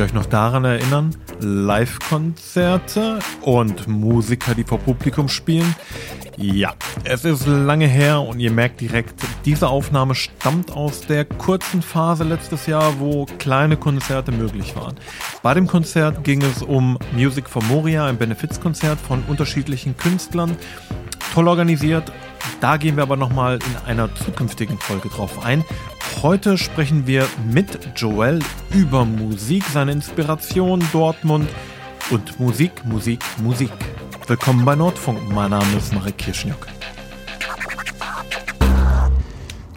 Ihr euch noch daran erinnern? Live-Konzerte und Musiker, die vor Publikum spielen? Ja, es ist lange her und ihr merkt direkt, diese Aufnahme stammt aus der kurzen Phase letztes Jahr, wo kleine Konzerte möglich waren. Bei dem Konzert ging es um Music for Moria, ein Benefizkonzert von unterschiedlichen Künstlern. Toll organisiert. Da gehen wir aber nochmal in einer zukünftigen Folge drauf ein. Heute sprechen wir mit Joel über Musik, seine Inspiration, Dortmund und Musik, Musik, Musik. Willkommen bei Nordfunk. Mein Name ist Marek Kirschniuk.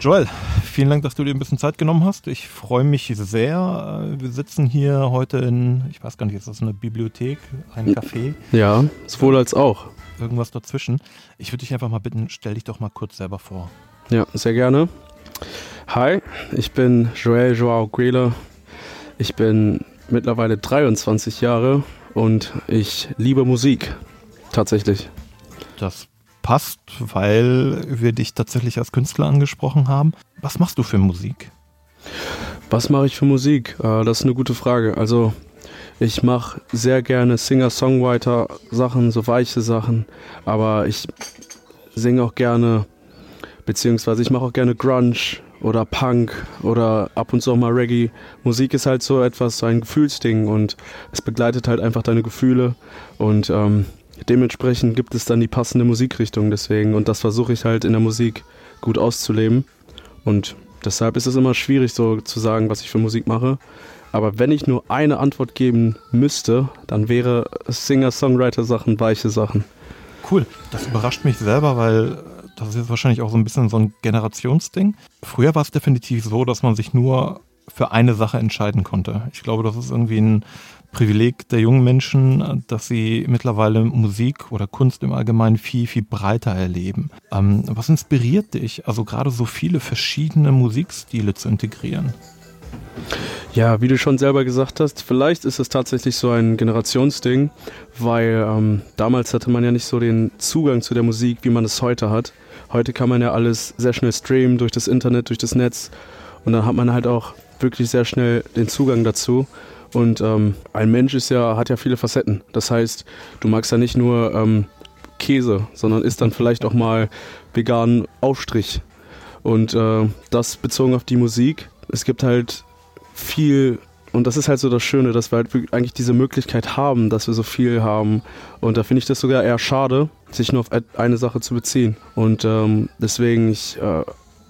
Joel, vielen Dank, dass du dir ein bisschen Zeit genommen hast. Ich freue mich sehr. Wir sitzen hier heute in, ich weiß gar nicht, ist das eine Bibliothek, ein Café? Ja, sowohl als auch. Irgendwas dazwischen. Ich würde dich einfach mal bitten, stell dich doch mal kurz selber vor. Ja, sehr gerne. Hi, ich bin Joel Joao Guele. Ich bin mittlerweile 23 Jahre und ich liebe Musik. Tatsächlich. Das passt, weil wir dich tatsächlich als Künstler angesprochen haben. Was machst du für Musik? Was mache ich für Musik? Äh, das ist eine gute Frage. Also ich mache sehr gerne Singer-Songwriter-Sachen, so weiche Sachen, aber ich singe auch gerne, beziehungsweise ich mache auch gerne Grunge oder Punk oder ab und zu auch mal Reggae. Musik ist halt so etwas, so ein Gefühlsding und es begleitet halt einfach deine Gefühle und ähm, dementsprechend gibt es dann die passende Musikrichtung deswegen und das versuche ich halt in der Musik gut auszuleben und deshalb ist es immer schwierig so zu sagen, was ich für Musik mache. Aber wenn ich nur eine Antwort geben müsste, dann wäre Singer-Songwriter-Sachen weiche Sachen. Cool, das überrascht mich selber, weil das ist jetzt wahrscheinlich auch so ein bisschen so ein Generationsding. Früher war es definitiv so, dass man sich nur für eine Sache entscheiden konnte. Ich glaube, das ist irgendwie ein Privileg der jungen Menschen, dass sie mittlerweile Musik oder Kunst im Allgemeinen viel, viel breiter erleben. Ähm, was inspiriert dich, also gerade so viele verschiedene Musikstile zu integrieren? Ja, wie du schon selber gesagt hast, vielleicht ist es tatsächlich so ein Generationsding, weil ähm, damals hatte man ja nicht so den Zugang zu der Musik, wie man es heute hat. Heute kann man ja alles sehr schnell streamen durch das Internet, durch das Netz und dann hat man halt auch wirklich sehr schnell den Zugang dazu. Und ähm, ein Mensch ist ja, hat ja viele Facetten. Das heißt, du magst ja nicht nur ähm, Käse, sondern isst dann vielleicht auch mal veganen Aufstrich. Und äh, das bezogen auf die Musik. Es gibt halt viel und das ist halt so das Schöne, dass wir halt eigentlich diese Möglichkeit haben, dass wir so viel haben. Und da finde ich das sogar eher schade, sich nur auf eine Sache zu beziehen. Und ähm, deswegen, ich, äh,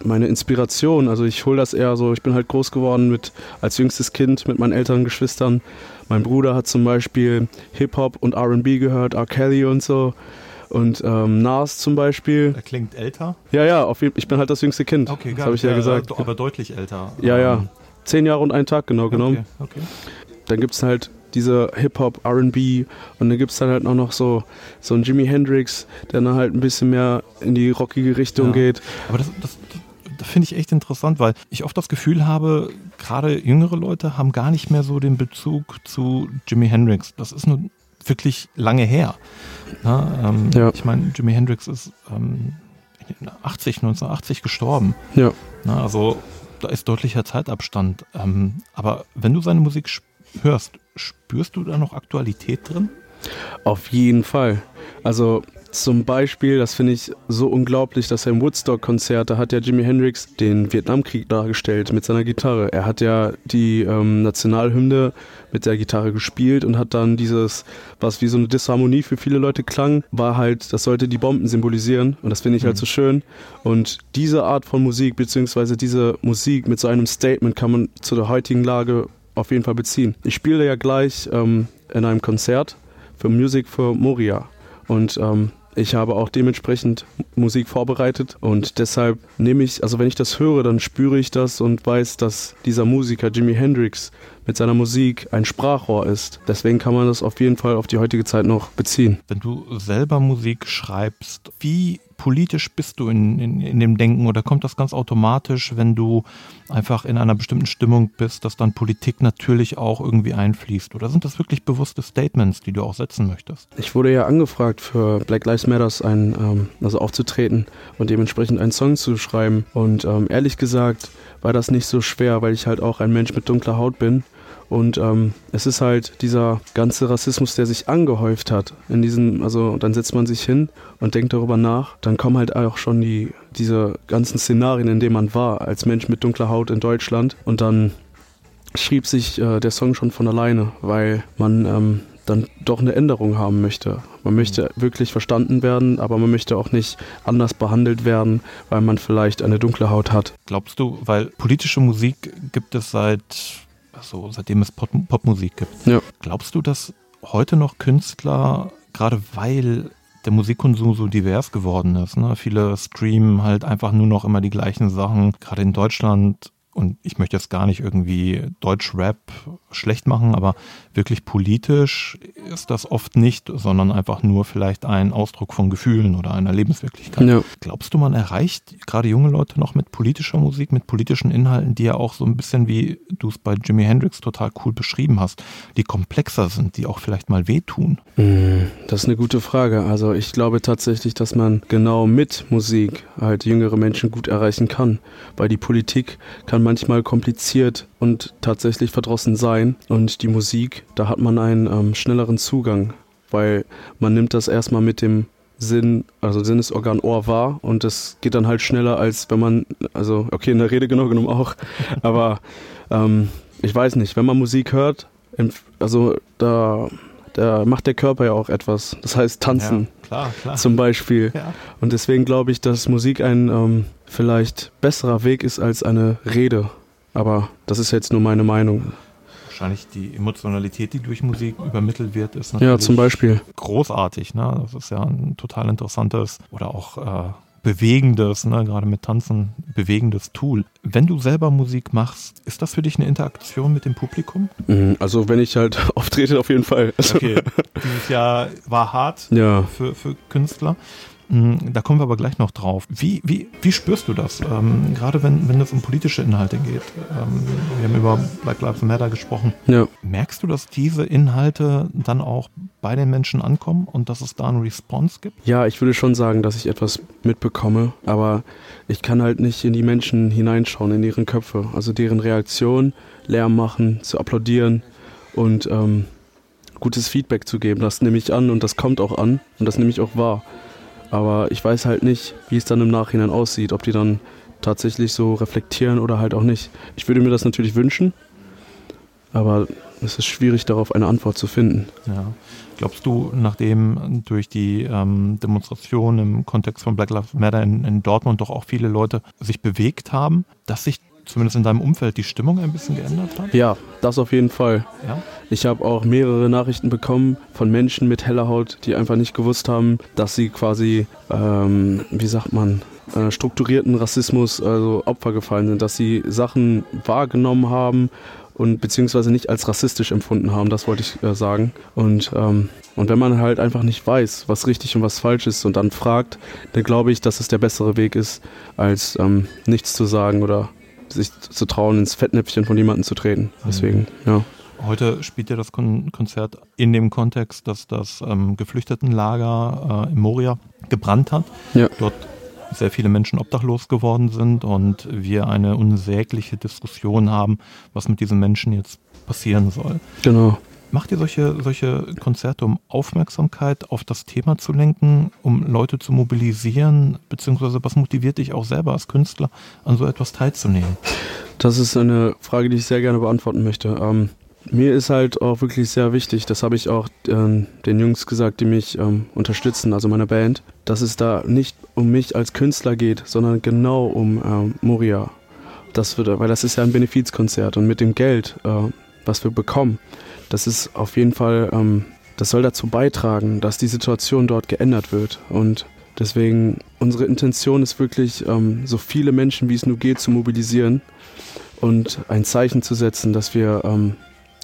meine Inspiration, also ich hole das eher so, ich bin halt groß geworden mit, als jüngstes Kind mit meinen älteren Geschwistern. Mein Bruder hat zum Beispiel Hip-Hop und RB gehört, R. Kelly und so. Und ähm, Nas zum Beispiel. Er klingt älter? Ja, ja, auf jeden, ich bin halt das jüngste Kind. Okay, das habe ich ja gesagt. Aber deutlich älter. Ja, ja. Ähm, zehn Jahre und einen Tag genau genommen. Okay, okay. Dann gibt es halt diese Hip-Hop, RB und dann gibt es dann halt auch noch so, so einen Jimi Hendrix, der dann halt ein bisschen mehr in die rockige Richtung ja. geht. Aber das, das, das finde ich echt interessant, weil ich oft das Gefühl habe, gerade jüngere Leute haben gar nicht mehr so den Bezug zu Jimi Hendrix. Das ist nur wirklich lange her. Na, ähm, ja. Ich meine, Jimi Hendrix ist ähm, 80, 1980 gestorben. Ja. Na, also da ist deutlicher Zeitabstand. Ähm, aber wenn du seine Musik hörst, spürst du da noch Aktualität drin? Auf jeden Fall. Also zum Beispiel, das finde ich so unglaublich, dass er im Woodstock-Konzert, da hat ja Jimi Hendrix den Vietnamkrieg dargestellt mit seiner Gitarre. Er hat ja die ähm, Nationalhymne mit der Gitarre gespielt und hat dann dieses, was wie so eine Disharmonie für viele Leute klang, war halt, das sollte die Bomben symbolisieren und das finde ich halt mhm. halt so schön. Und diese Art von Musik, beziehungsweise diese Musik mit so einem Statement kann man zu der heutigen Lage auf jeden Fall beziehen. Ich spiele ja gleich ähm, in einem Konzert für Music for Moria und ähm, ich habe auch dementsprechend Musik vorbereitet und deshalb nehme ich, also wenn ich das höre, dann spüre ich das und weiß, dass dieser Musiker Jimi Hendrix mit seiner Musik ein Sprachrohr ist. Deswegen kann man das auf jeden Fall auf die heutige Zeit noch beziehen. Wenn du selber Musik schreibst, wie politisch bist du in, in, in dem Denken oder kommt das ganz automatisch, wenn du einfach in einer bestimmten Stimmung bist, dass dann Politik natürlich auch irgendwie einfließt? Oder sind das wirklich bewusste Statements, die du auch setzen möchtest? Ich wurde ja angefragt, für Black Lives Matters ein, ähm, also aufzutreten und dementsprechend einen Song zu schreiben. Und ähm, ehrlich gesagt war das nicht so schwer, weil ich halt auch ein Mensch mit dunkler Haut bin Und ähm, es ist halt dieser ganze Rassismus, der sich angehäuft hat. In diesem, also dann setzt man sich hin und denkt darüber nach. Dann kommen halt auch schon die, diese ganzen Szenarien, in denen man war, als Mensch mit dunkler Haut in Deutschland. Und dann schrieb sich äh, der Song schon von alleine, weil man ähm, dann doch eine Änderung haben möchte. Man möchte mhm. wirklich verstanden werden, aber man möchte auch nicht anders behandelt werden, weil man vielleicht eine dunkle Haut hat. Glaubst du, weil politische Musik gibt es seit, also seitdem es Pop Popmusik gibt. Ja. Glaubst du, dass heute noch Künstler, gerade weil der Musikkonsum so divers geworden ist. Ne? Viele streamen halt einfach nur noch immer die gleichen Sachen. Gerade in Deutschland und ich möchte jetzt gar nicht irgendwie Deutsch-Rap schlecht machen, aber wirklich politisch ist das oft nicht, sondern einfach nur vielleicht ein Ausdruck von Gefühlen oder einer Lebenswirklichkeit. Ja. Glaubst du, man erreicht gerade junge Leute noch mit politischer Musik, mit politischen Inhalten, die ja auch so ein bisschen wie du es bei Jimi Hendrix total cool beschrieben hast, die komplexer sind, die auch vielleicht mal wehtun? Mm, das ist eine gute Frage. Also ich glaube tatsächlich, dass man genau mit Musik halt jüngere Menschen gut erreichen kann, weil die Politik kann manchmal kompliziert und tatsächlich verdrossen sein. Und die Musik, da hat man einen ähm, schnelleren Zugang, weil man nimmt das erstmal mit dem Sinn, also Sinnesorgan Ohr wahr und das geht dann halt schneller, als wenn man, also okay, in der Rede genau genommen auch, aber ähm, ich weiß nicht, wenn man Musik hört, also da, da macht der Körper ja auch etwas. Das heißt tanzen ja, klar, klar. zum Beispiel. Ja. Und deswegen glaube ich, dass Musik ein ähm, vielleicht besserer Weg ist als eine Rede. Aber das ist jetzt nur meine Meinung. Wahrscheinlich die Emotionalität, die durch Musik übermittelt wird, ist natürlich ja, zum Beispiel. großartig. Ne? Das ist ja ein total interessantes oder auch äh, bewegendes, ne? gerade mit Tanzen, bewegendes Tool. Wenn du selber Musik machst, ist das für dich eine Interaktion mit dem Publikum? Mhm, also wenn ich halt auftrete, auf jeden Fall. Okay, dieses Jahr war hart ja. für, für Künstler. Mm, da kommen wir aber gleich noch drauf. Wie, wie, wie spürst du das? Ähm, gerade wenn, wenn es um politische Inhalte geht. Ähm, wir haben über Black Lives Matter gesprochen. Ja. Merkst du, dass diese Inhalte dann auch bei den Menschen ankommen und dass es da eine Response gibt? Ja, ich würde schon sagen, dass ich etwas mitbekomme, aber ich kann halt nicht in die Menschen hineinschauen, in ihren Köpfe. Also deren Reaktion, Lärm machen, zu applaudieren und ähm, gutes Feedback zu geben. Das nehme ich an und das kommt auch an und das nehme ich auch wahr. Aber ich weiß halt nicht, wie es dann im Nachhinein aussieht, ob die dann tatsächlich so reflektieren oder halt auch nicht. Ich würde mir das natürlich wünschen, aber es ist schwierig, darauf eine Antwort zu finden. Ja. Glaubst du, nachdem durch die ähm, Demonstration im Kontext von Black Lives Matter in, in Dortmund doch auch viele Leute sich bewegt haben, dass sich zumindest in deinem Umfeld die Stimmung ein bisschen geändert hat? Ja, das auf jeden Fall. Ja? Ich habe auch mehrere Nachrichten bekommen von Menschen mit heller Haut, die einfach nicht gewusst haben, dass sie quasi, ähm, wie sagt man, äh, strukturierten Rassismus, also Opfer gefallen sind, dass sie Sachen wahrgenommen haben und beziehungsweise nicht als rassistisch empfunden haben, das wollte ich äh, sagen. Und, ähm, und wenn man halt einfach nicht weiß, was richtig und was falsch ist und dann fragt, dann glaube ich, dass es der bessere Weg ist, als ähm, nichts zu sagen oder sich zu trauen, ins Fettnäpfchen von jemandem zu treten. Deswegen, ja. Heute spielt ja das Kon Konzert in dem Kontext, dass das ähm, Geflüchtetenlager äh, in Moria gebrannt hat. Ja. Dort sehr viele Menschen obdachlos geworden sind und wir eine unsägliche Diskussion haben, was mit diesen Menschen jetzt passieren soll. Genau. Macht ihr solche, solche Konzerte, um Aufmerksamkeit auf das Thema zu lenken, um Leute zu mobilisieren, beziehungsweise was motiviert dich auch selber als Künstler, an so etwas teilzunehmen? Das ist eine Frage, die ich sehr gerne beantworten möchte. Ähm, mir ist halt auch wirklich sehr wichtig, das habe ich auch äh, den Jungs gesagt, die mich ähm, unterstützen, also meine Band, dass es da nicht um mich als Künstler geht, sondern genau um ähm, Moria. Das wird, weil das ist ja ein Benefizkonzert und mit dem Geld, äh, was wir bekommen, das ist auf jeden Fall, ähm, das soll dazu beitragen, dass die Situation dort geändert wird. Und deswegen, unsere Intention ist wirklich, ähm, so viele Menschen wie es nur geht zu mobilisieren und ein Zeichen zu setzen, dass wir ähm,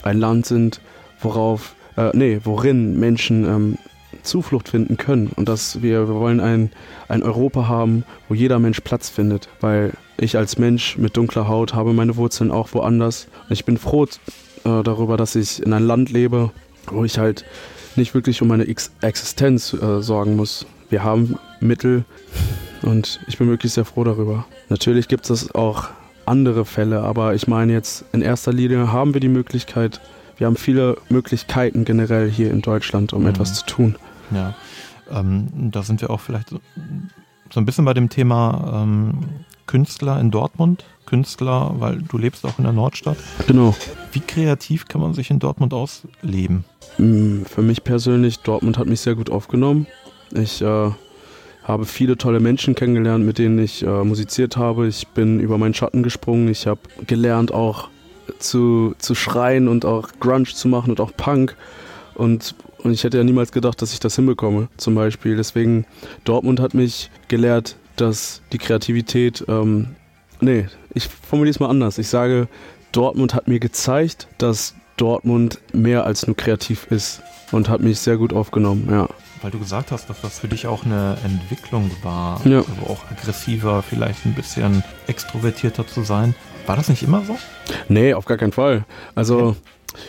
ein Land sind, worauf, äh, nee, worin Menschen ähm, Zuflucht finden können und dass wir, wir wollen ein, ein Europa haben, wo jeder Mensch Platz findet, weil ich als Mensch mit dunkler Haut habe meine Wurzeln auch woanders. Ich bin froh äh, darüber, dass ich in einem Land lebe, wo ich halt nicht wirklich um meine Ex Existenz äh, sorgen muss. Wir haben Mittel und ich bin wirklich sehr froh darüber. Natürlich gibt es auch andere Fälle, aber ich meine jetzt in erster Linie haben wir die Möglichkeit, wir haben viele Möglichkeiten generell hier in Deutschland, um mhm. etwas zu tun. Ja, ähm, da sind wir auch vielleicht so, ein bisschen bei dem Thema ähm, Künstler in Dortmund. Künstler, weil du lebst auch in der Nordstadt. Genau. Wie kreativ kann man sich in Dortmund ausleben? Mm, für mich persönlich, Dortmund hat mich sehr gut aufgenommen. Ich äh, habe viele tolle Menschen kennengelernt, mit denen ich äh, musiziert habe. Ich bin über meinen Schatten gesprungen. Ich habe gelernt auch zu, zu schreien und auch Grunge zu machen und auch Punk. Und, und ich hätte ja niemals gedacht, dass ich das hinbekomme, zum Beispiel. Deswegen, Dortmund hat mich gelehrt, dass die Kreativität, ähm, nee, ich formuliere es mal anders. Ich sage, Dortmund hat mir gezeigt, dass Dortmund mehr als nur kreativ ist und hat mich sehr gut aufgenommen, ja. Weil du gesagt hast, dass das für dich auch eine Entwicklung war, ja. also auch aggressiver, vielleicht ein bisschen extrovertierter zu sein. War das nicht immer so? Nee, auf gar keinen Fall. Also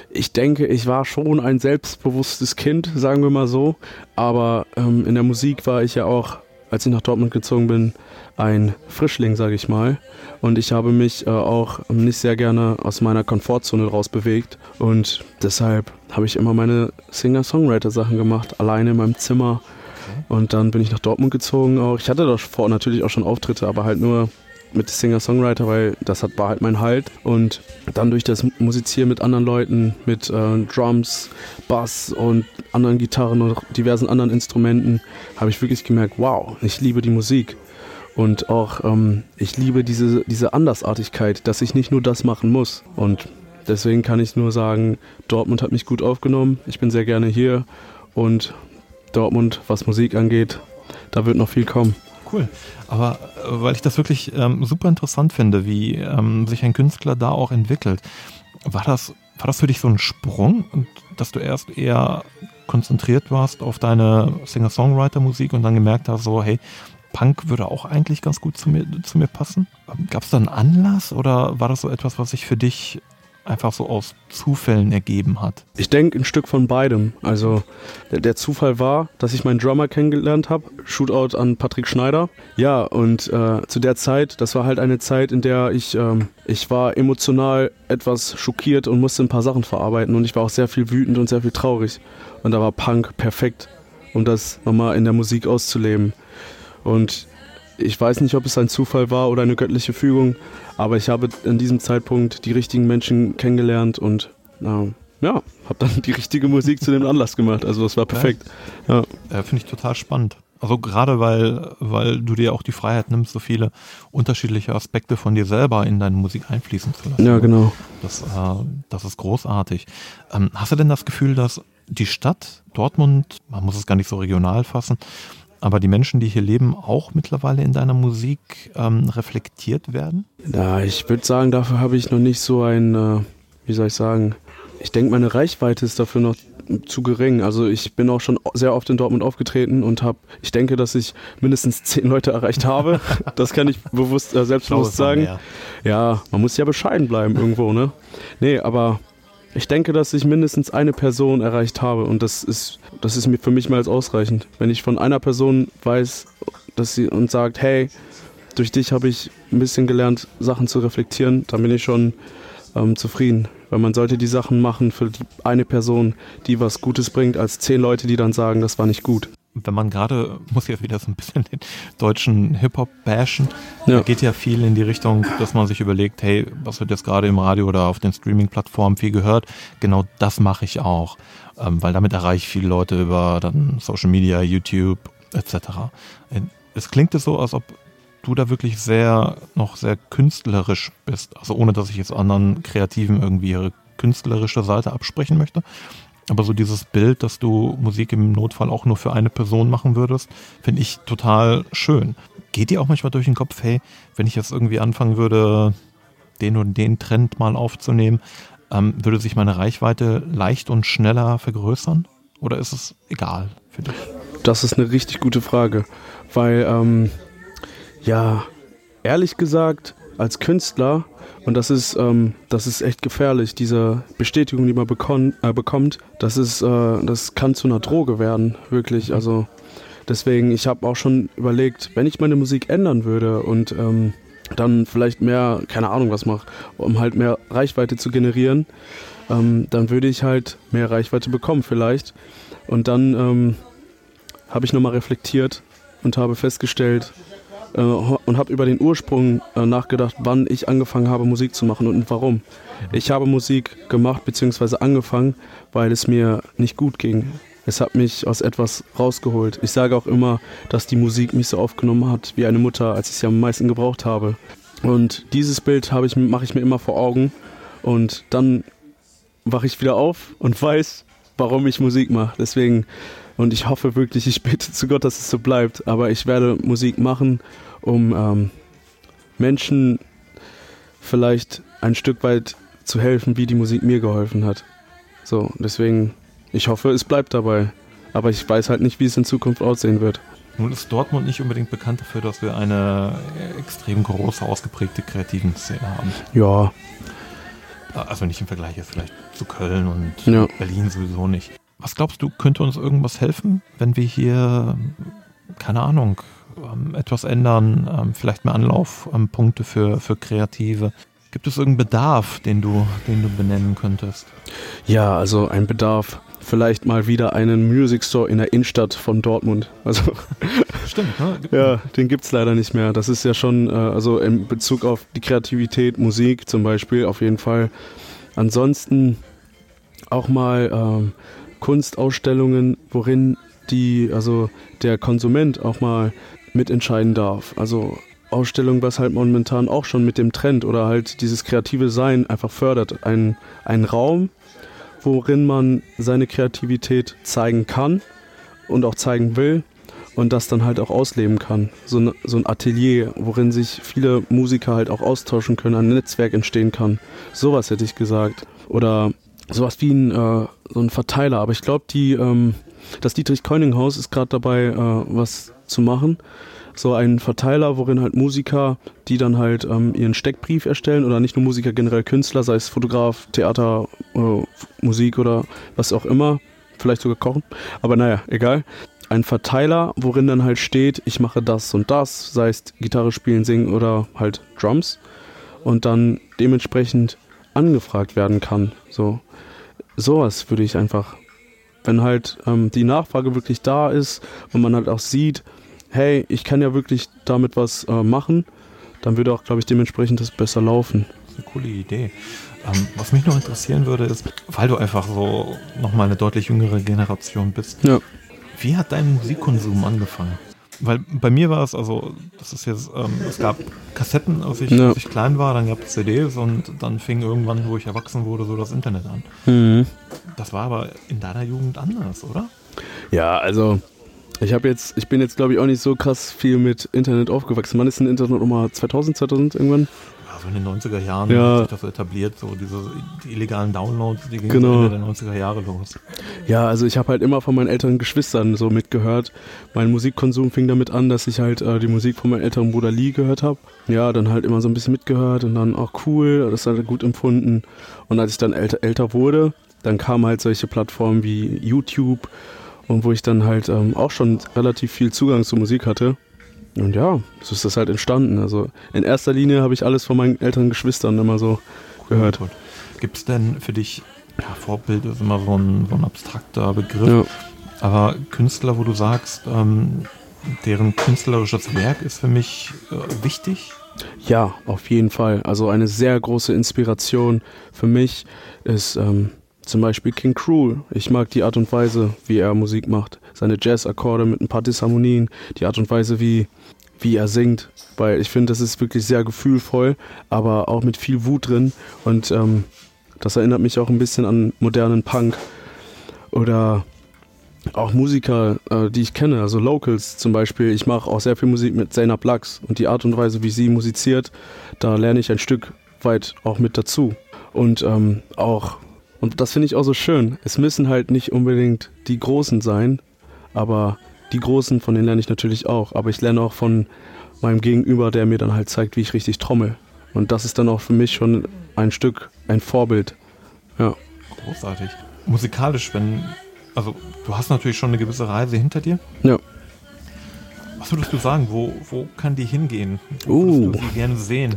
ich denke, ich war schon ein selbstbewusstes Kind, sagen wir mal so. Aber ähm, in der Musik war ich ja auch, als ich nach Dortmund gezogen bin, ein Frischling, sage ich mal. Und ich habe mich äh, auch nicht sehr gerne aus meiner Komfortzone rausbewegt. Und deshalb habe ich immer meine Singer-Songwriter-Sachen gemacht, alleine in meinem Zimmer. Und dann bin ich nach Dortmund gezogen auch. Ich hatte davor natürlich auch schon Auftritte, aber halt nur mit Singer-Songwriter, weil das hat, war halt mein Halt. Und dann durch das Musizieren mit anderen Leuten, mit äh, Drums, Bass und anderen Gitarren und diversen anderen Instrumenten, habe ich wirklich gemerkt, wow, ich liebe die Musik. Und auch ähm, ich liebe diese, diese Andersartigkeit, dass ich nicht nur das machen muss. Und deswegen kann ich nur sagen, Dortmund hat mich gut aufgenommen. Ich bin sehr gerne hier. Und Dortmund, was Musik angeht, da wird noch viel kommen. Cool. Aber äh, weil ich das wirklich ähm, super interessant finde, wie ähm, sich ein Künstler da auch entwickelt, war das, war das für dich so ein Sprung, dass du erst eher konzentriert warst auf deine Singer-Songwriter-Musik und dann gemerkt hast, so, hey, Punk würde auch eigentlich ganz gut zu mir, zu mir passen. Gab es da einen Anlass oder war das so etwas, was sich für dich einfach so aus Zufällen ergeben hat? Ich denke ein Stück von beidem. Also der, der, Zufall war, dass ich meinen Drummer kennengelernt habe. Shootout an Patrick Schneider. Ja, und äh, zu der Zeit, das war halt eine Zeit, in der ich, ähm, ich war emotional etwas schockiert und musste ein paar Sachen verarbeiten. Und ich war auch sehr viel wütend und sehr viel traurig. Und da war Punk perfekt, um das nochmal in der Musik auszuleben. Und ich weiß nicht, ob es ein Zufall war oder eine göttliche Fügung, aber ich habe in diesem Zeitpunkt die richtigen Menschen kennengelernt und äh, ja, habe dann die richtige Musik zu dem Anlass gemacht. Also das war perfekt. Ja. ja Finde ich total spannend. Also gerade weil, weil du dir auch die Freiheit nimmst, so viele unterschiedliche Aspekte von dir selber in deine Musik einfließen zu lassen. Ja, genau. Das, äh, das ist großartig. Ähm, hast du denn das Gefühl, dass die Stadt Dortmund, man muss es gar nicht so regional fassen, aber die Menschen, die hier leben, auch mittlerweile in deiner Musik ähm, reflektiert werden? Ja, ich würde sagen, dafür habe ich noch nicht so ein, äh, wie soll ich sagen, ich denke, meine Reichweite ist dafür noch zu gering. Also ich bin auch schon sehr oft in Dortmund aufgetreten und habe, ich denke, dass ich mindestens zehn Leute erreicht habe. Das kann ich bewusst, äh, selbstbewusst sagen. Ja, man muss ja bescheiden bleiben irgendwo, ne? Nee, aber ich denke, dass ich mindestens eine Person erreicht habe und das ist, das ist mir für mich mehr als ausreichend. Wenn ich von einer Person weiß, dass sie und sagt, hey, durch dich habe ich ein bisschen gelernt, Sachen zu reflektieren, dann bin ich schon ähm, zufrieden. Weil man sollte die Sachen machen für die eine Person, die was Gutes bringt, als zehn Leute, die dann sagen, das war nicht gut wenn man gerade, muss jetzt wieder so ein bisschen den deutschen Hip-Hop bashen, ja. geht ja viel in die Richtung, dass man sich überlegt, hey, was wird jetzt gerade im Radio oder auf den Streaming-Plattformen viel gehört, genau das mache ich auch, ähm, weil damit erreiche ich viele Leute über dann Social Media, YouTube etc. Äh, es klingt so, als ob du da wirklich sehr, noch sehr künstlerisch bist, also ohne, dass ich jetzt anderen Kreativen irgendwie ihre künstlerische Seite absprechen möchte. Aber so dieses Bild, dass du Musik im Notfall auch nur für eine Person machen würdest, finde ich total schön. Geht dir auch manchmal durch den Kopf, hey, wenn ich jetzt irgendwie anfangen würde, den und den Trend mal aufzunehmen, ähm, würde sich meine Reichweite leicht und schneller vergrößern? Oder ist es egal für dich? Das ist eine richtig gute Frage, weil, ähm, ja, ehrlich gesagt, als Künstler und das ist, ähm, das ist echt gefährlich, diese Bestätigung, die man bekon äh, bekommt, das, ist, äh, das kann zu einer Droge werden, wirklich. Also deswegen, ich habe auch schon überlegt, wenn ich meine Musik ändern würde und ähm, dann vielleicht mehr, keine Ahnung was mache, um halt mehr Reichweite zu generieren, ähm, dann würde ich halt mehr Reichweite bekommen vielleicht. Und dann ähm, habe ich nochmal reflektiert und habe festgestellt äh, und habe über den Ursprung äh, nachgedacht, wann ich angefangen habe, Musik zu machen und warum. Ich habe Musik gemacht bzw. angefangen, weil es mir nicht gut ging. Es hat mich aus etwas rausgeholt. Ich sage auch immer, dass die Musik mich so aufgenommen hat wie eine Mutter, als ich sie am meisten gebraucht habe. Und dieses Bild ich, mache ich mir immer vor Augen. Und dann wache ich wieder auf und weiß, warum ich Musik mache. Deswegen, und ich hoffe wirklich, ich bete zu Gott, dass es so bleibt. Aber ich werde Musik machen, um ähm, Menschen vielleicht ein Stück weit zu helfen, wie die Musik mir geholfen hat. So, deswegen ich hoffe, es bleibt dabei. Aber ich weiß halt nicht, wie es in Zukunft aussehen wird. Nun ist Dortmund nicht unbedingt bekannt dafür, dass wir eine extrem große, ausgeprägte kreativen Szene haben. Ja. Also nicht im Vergleich jetzt vielleicht zu Köln und ja. Berlin sowieso nicht. Was glaubst du, könnte uns irgendwas helfen, wenn wir hier, keine Ahnung, ähm, etwas ändern, ähm, vielleicht mehr Anlaufpunkte für, für Kreative? Gibt es irgendeinen Bedarf, den du, den du benennen könntest? Ja, also ein Bedarf vielleicht mal wieder einen Music Store in der Innenstadt von Dortmund. Also Stimmt, ne? ja, den gibt es leider nicht mehr. Das ist ja schon, äh, also in Bezug auf die Kreativität, Musik zum Beispiel, auf jeden Fall. Ansonsten auch mal ähm, Kunstausstellungen, worin die, also der Konsument auch mal mitentscheiden darf. Also Ausstellung, was halt momentan auch schon mit dem Trend oder halt dieses kreative Sein einfach fördert. Ein, ein Raum, worin man seine Kreativität zeigen kann und auch zeigen will und das dann halt auch ausleben kann. So, ein, so ein Atelier, worin sich viele Musiker halt auch austauschen können, ein Netzwerk entstehen kann. Sowas hätte ich gesagt. Oder sowas wie ein, äh, so ein Verteiler. Aber ich glaube, die, ähm, das Dietrich-Keuning-Haus ist gerade dabei, äh, was zu machen so ein Verteiler, worin halt Musiker, die dann halt ähm, ihren Steckbrief erstellen oder nicht nur Musiker, generell Künstler, sei es Fotograf, Theater, äh, Musik oder was auch immer, vielleicht sogar kochen, aber naja, egal. Ein Verteiler, worin dann halt steht, ich mache das und das, sei es Gitarre spielen, singen oder halt Drums und dann dementsprechend angefragt werden kann. So sowas würde ich einfach, wenn halt ähm, die Nachfrage wirklich da ist und man halt auch sieht, hey, ich kann ja wirklich damit was äh, machen, dann würde auch, glaube ich, dementsprechend das besser laufen. Das ist eine coole Idee. Ähm, was mich noch interessieren würde, ist, weil du einfach so nochmal eine deutlich jüngere Generation bist, ja. wie hat dein Musikkonsum angefangen? Weil bei mir war es, also, das ist jetzt, ähm, es gab Kassetten, als ich, ja. als ich klein war, dann gab es CDs und dann fing irgendwann, wo ich erwachsen wurde, so das Internet an. Mhm. Das war aber in deiner Jugend anders, oder? Ja, also ich habe jetzt, ich bin jetzt glaube ich auch nicht so krass viel mit Internet aufgewachsen. Wann ist ein Internet nochmal 2000, 2000 irgendwann? Also in den 90er Jahren ja. hat sich das so etabliert, so diese die illegalen Downloads, die gingen genau. Ende der 90er Jahre los. Ja, also ich habe halt immer von meinen älteren Geschwistern so mitgehört. Mein Musikkonsum fing damit an, dass ich halt äh, die Musik von meinem älteren Bruder Lee gehört habe. Ja, dann halt immer so ein bisschen mitgehört und dann auch cool, das hat er gut empfunden. Und als ich dann älter, älter wurde, dann kamen halt solche Plattformen wie YouTube und wo ich dann halt ähm, auch schon relativ viel Zugang zur Musik hatte. Und ja, so ist das halt entstanden. Also in erster Linie habe ich alles von meinen älteren Geschwistern immer so gehört. Gibt es denn für dich, ja, Vorbild ist immer so ein, so ein abstrakter Begriff, ja. aber Künstler, wo du sagst, ähm, deren künstlerisches Werk ist für mich äh, wichtig? Ja, auf jeden Fall. Also eine sehr große Inspiration für mich ist ähm, zum Beispiel King Cruel. Ich mag die Art und Weise, wie er Musik macht. Seine Jazz-Akkorde mit ein paar Disharmonien, die Art und Weise, wie, wie er singt. Weil ich finde, das ist wirklich sehr gefühlvoll, aber auch mit viel Wut drin. Und ähm, das erinnert mich auch ein bisschen an modernen Punk. Oder auch Musiker, äh, die ich kenne, also Locals zum Beispiel. Ich mache auch sehr viel Musik mit Zainab Lux und die Art und Weise, wie sie musiziert, da lerne ich ein Stück weit auch mit dazu. Und ähm, auch und das finde ich auch so schön. Es müssen halt nicht unbedingt die Großen sein, aber die Großen, von denen lerne ich natürlich auch. Aber ich lerne auch von meinem Gegenüber, der mir dann halt zeigt, wie ich richtig trommel. Und das ist dann auch für mich schon ein Stück, ein Vorbild. Ja. Großartig. Musikalisch, wenn, also du hast natürlich schon eine gewisse Reise hinter dir. Ja. Was würdest du sagen? Wo, wo kann die hingehen? Wo uh. würdest du sie gerne sehen?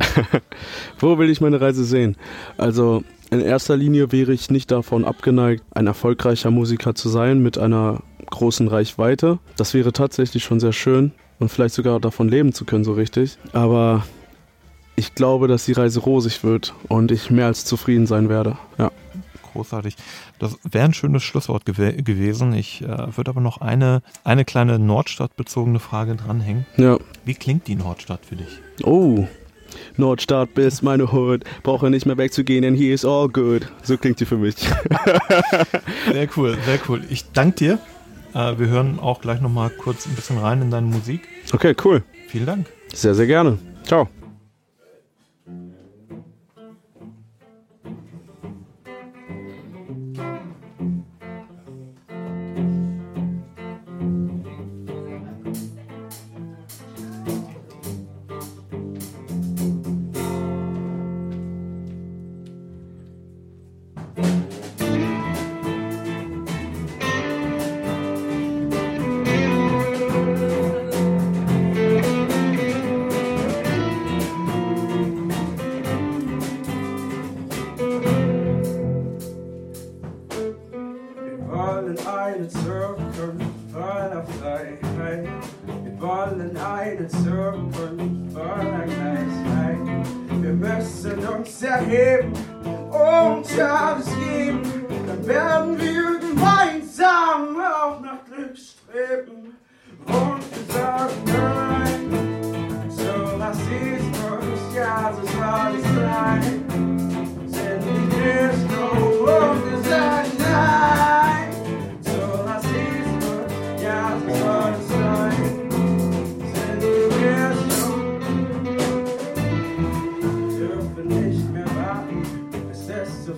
wo will ich meine Reise sehen? Also in erster Linie wäre ich nicht davon abgeneigt, ein erfolgreicher Musiker zu sein mit einer großen Reichweite. Das wäre tatsächlich schon sehr schön und vielleicht sogar davon leben zu können, so richtig. Aber ich glaube, dass die Reise rosig wird und ich mehr als zufrieden sein werde. Ja. Großartig. Das wäre ein schönes Schlusswort gew gewesen. Ich äh, würde aber noch eine, eine kleine Nordstadt-bezogene Frage dranhängen. Ja. Wie klingt die Nordstadt für dich? Oh, Nordstadt bis meine Hood. Brauche nicht mehr wegzugehen, denn hier ist all good. So klingt die für mich. sehr cool, sehr cool. Ich danke dir. Äh, wir hören auch gleich nochmal kurz ein bisschen rein in deine Musik. Okay, cool. Vielen Dank. Sehr, sehr gerne. Ciao.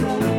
so